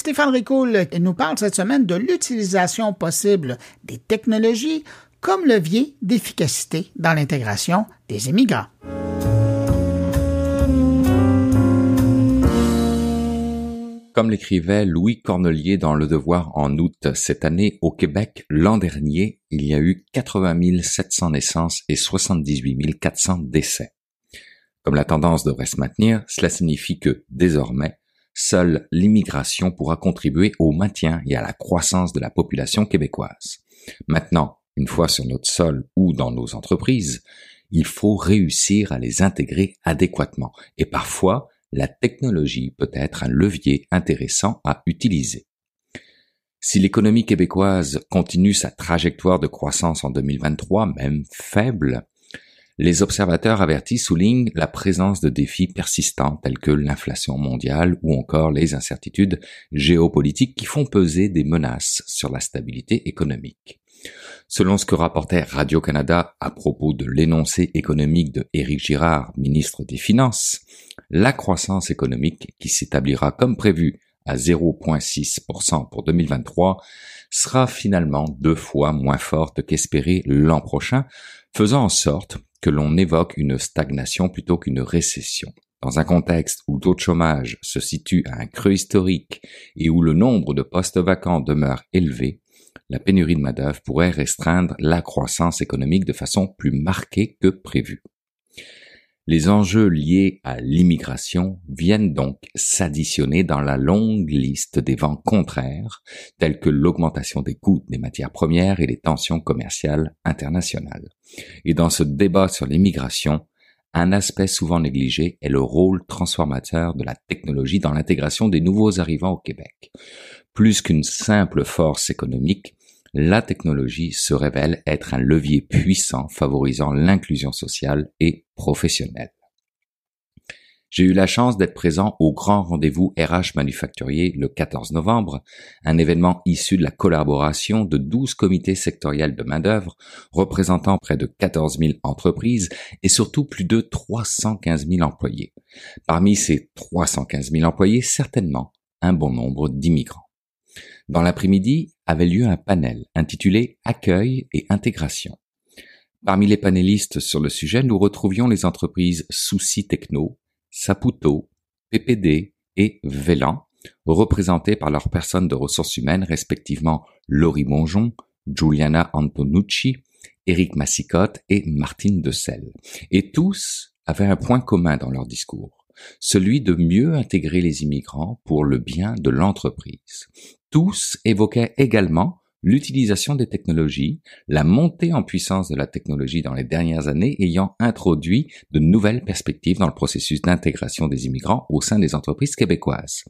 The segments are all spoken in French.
Stéphane Ricoul nous parle cette semaine de l'utilisation possible des technologies comme levier d'efficacité dans l'intégration des immigrants. Comme l'écrivait Louis Cornelier dans Le Devoir en août cette année, au Québec, l'an dernier, il y a eu 80 700 naissances et 78 400 décès. Comme la tendance devrait se maintenir, cela signifie que, désormais, seule l'immigration pourra contribuer au maintien et à la croissance de la population québécoise. Maintenant, une fois sur notre sol ou dans nos entreprises, il faut réussir à les intégrer adéquatement et parfois la technologie peut être un levier intéressant à utiliser. Si l'économie québécoise continue sa trajectoire de croissance en 2023, même faible, les observateurs avertis soulignent la présence de défis persistants tels que l'inflation mondiale ou encore les incertitudes géopolitiques qui font peser des menaces sur la stabilité économique. Selon ce que rapportait Radio-Canada à propos de l'énoncé économique de Éric Girard, ministre des Finances, la croissance économique, qui s'établira comme prévu à 0,6% pour 2023, sera finalement deux fois moins forte qu'espéré l'an prochain, faisant en sorte que l'on évoque une stagnation plutôt qu'une récession. Dans un contexte où le taux de chômage se situe à un creux historique et où le nombre de postes vacants demeure élevé, la pénurie de main-d'œuvre pourrait restreindre la croissance économique de façon plus marquée que prévu. Les enjeux liés à l'immigration viennent donc s'additionner dans la longue liste des vents contraires, tels que l'augmentation des coûts des matières premières et les tensions commerciales internationales. Et dans ce débat sur l'immigration, un aspect souvent négligé est le rôle transformateur de la technologie dans l'intégration des nouveaux arrivants au Québec. Plus qu'une simple force économique, la technologie se révèle être un levier puissant favorisant l'inclusion sociale et professionnelle. J'ai eu la chance d'être présent au grand rendez-vous RH manufacturier le 14 novembre, un événement issu de la collaboration de 12 comités sectoriels de main-d'œuvre représentant près de 14 000 entreprises et surtout plus de 315 000 employés. Parmi ces 315 000 employés, certainement un bon nombre d'immigrants. Dans l'après-midi avait lieu un panel intitulé Accueil et intégration. Parmi les panélistes sur le sujet, nous retrouvions les entreprises Souci Techno, Saputo, PPD et Vélan, représentées par leurs personnes de ressources humaines respectivement Laurie Mongeon, Giuliana Antonucci, Éric Massicotte et Martine Decel. Et tous avaient un point commun dans leur discours celui de mieux intégrer les immigrants pour le bien de l'entreprise. Tous évoquaient également l'utilisation des technologies, la montée en puissance de la technologie dans les dernières années ayant introduit de nouvelles perspectives dans le processus d'intégration des immigrants au sein des entreprises québécoises.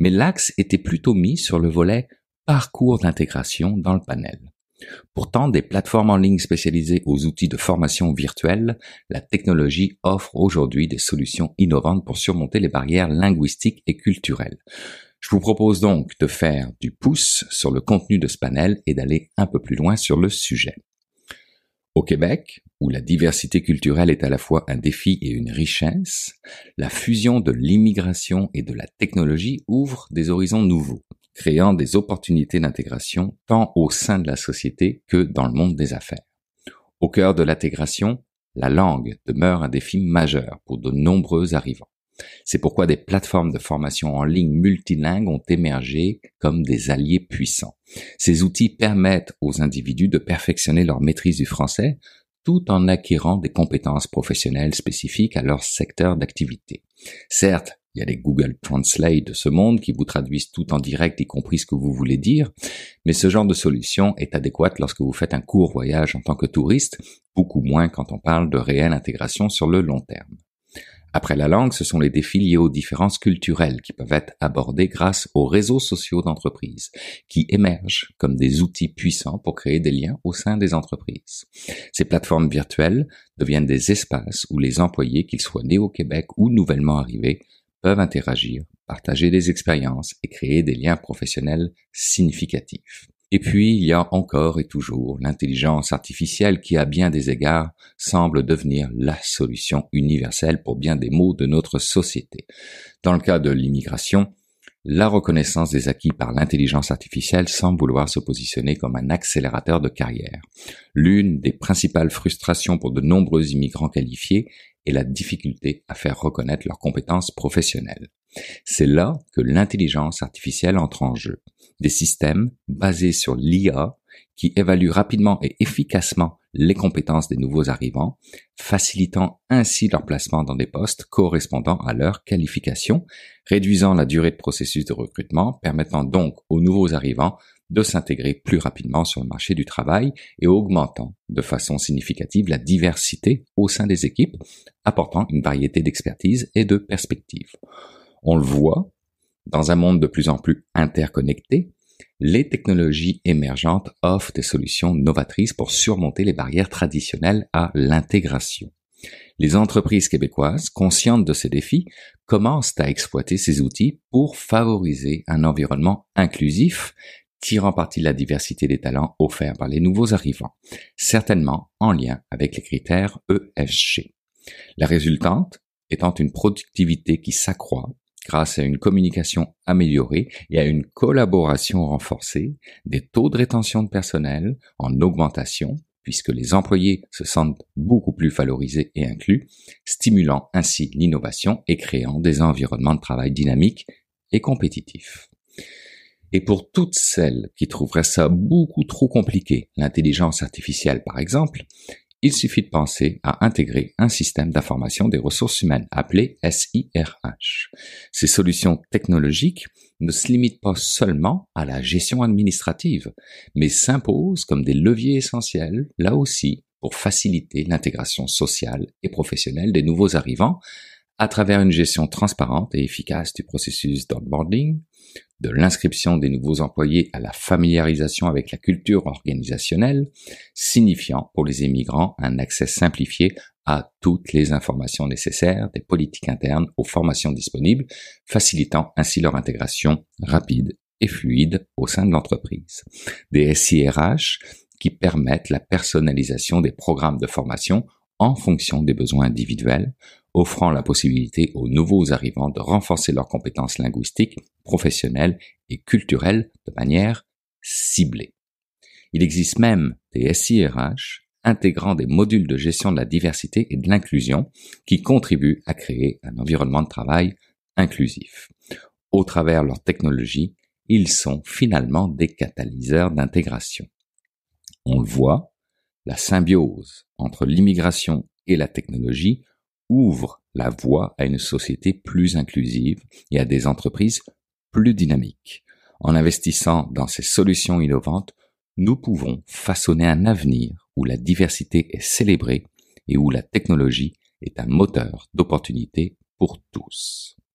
Mais l'axe était plutôt mis sur le volet parcours d'intégration dans le panel. Pourtant, des plateformes en ligne spécialisées aux outils de formation virtuelle, la technologie offre aujourd'hui des solutions innovantes pour surmonter les barrières linguistiques et culturelles. Je vous propose donc de faire du pouce sur le contenu de ce panel et d'aller un peu plus loin sur le sujet. Au Québec, où la diversité culturelle est à la fois un défi et une richesse, la fusion de l'immigration et de la technologie ouvre des horizons nouveaux créant des opportunités d'intégration tant au sein de la société que dans le monde des affaires. Au cœur de l'intégration, la langue demeure un défi majeur pour de nombreux arrivants. C'est pourquoi des plateformes de formation en ligne multilingues ont émergé comme des alliés puissants. Ces outils permettent aux individus de perfectionner leur maîtrise du français tout en acquérant des compétences professionnelles spécifiques à leur secteur d'activité. Certes, il y a les Google Translate de ce monde qui vous traduisent tout en direct, y compris ce que vous voulez dire. Mais ce genre de solution est adéquate lorsque vous faites un court voyage en tant que touriste, beaucoup moins quand on parle de réelle intégration sur le long terme. Après la langue, ce sont les défis liés aux différences culturelles qui peuvent être abordés grâce aux réseaux sociaux d'entreprise, qui émergent comme des outils puissants pour créer des liens au sein des entreprises. Ces plateformes virtuelles deviennent des espaces où les employés, qu'ils soient nés au Québec ou nouvellement arrivés, peuvent interagir, partager des expériences et créer des liens professionnels significatifs. Et puis, il y a encore et toujours l'intelligence artificielle qui, à bien des égards, semble devenir la solution universelle pour bien des maux de notre société. Dans le cas de l'immigration, la reconnaissance des acquis par l'intelligence artificielle semble vouloir se positionner comme un accélérateur de carrière. L'une des principales frustrations pour de nombreux immigrants qualifiés est la difficulté à faire reconnaître leurs compétences professionnelles. C'est là que l'intelligence artificielle entre en jeu. Des systèmes basés sur l'IA qui évaluent rapidement et efficacement les compétences des nouveaux arrivants, facilitant ainsi leur placement dans des postes correspondant à leur qualification, réduisant la durée de processus de recrutement, permettant donc aux nouveaux arrivants de s'intégrer plus rapidement sur le marché du travail et augmentant de façon significative la diversité au sein des équipes, apportant une variété d'expertise et de perspectives. On le voit, dans un monde de plus en plus interconnecté, les technologies émergentes offrent des solutions novatrices pour surmonter les barrières traditionnelles à l'intégration. Les entreprises québécoises, conscientes de ces défis, commencent à exploiter ces outils pour favoriser un environnement inclusif, tirant parti de la diversité des talents offerts par les nouveaux arrivants, certainement en lien avec les critères ESG. La résultante étant une productivité qui s'accroît, grâce à une communication améliorée et à une collaboration renforcée, des taux de rétention de personnel en augmentation, puisque les employés se sentent beaucoup plus valorisés et inclus, stimulant ainsi l'innovation et créant des environnements de travail dynamiques et compétitifs. Et pour toutes celles qui trouveraient ça beaucoup trop compliqué, l'intelligence artificielle par exemple, il suffit de penser à intégrer un système d'information des ressources humaines appelé SIRH. Ces solutions technologiques ne se limitent pas seulement à la gestion administrative, mais s'imposent comme des leviers essentiels, là aussi, pour faciliter l'intégration sociale et professionnelle des nouveaux arrivants à travers une gestion transparente et efficace du processus d'onboarding, de l'inscription des nouveaux employés à la familiarisation avec la culture organisationnelle, signifiant pour les immigrants un accès simplifié à toutes les informations nécessaires des politiques internes aux formations disponibles, facilitant ainsi leur intégration rapide et fluide au sein de l'entreprise. Des SIRH qui permettent la personnalisation des programmes de formation en fonction des besoins individuels, offrant la possibilité aux nouveaux arrivants de renforcer leurs compétences linguistiques, professionnelles et culturelles de manière ciblée. Il existe même des SIRH intégrant des modules de gestion de la diversité et de l'inclusion qui contribuent à créer un environnement de travail inclusif. Au travers de leur technologie, ils sont finalement des catalyseurs d'intégration. On le voit, la symbiose entre l'immigration et la technologie ouvre la voie à une société plus inclusive et à des entreprises plus dynamiques. En investissant dans ces solutions innovantes, nous pouvons façonner un avenir où la diversité est célébrée et où la technologie est un moteur d'opportunité pour tous.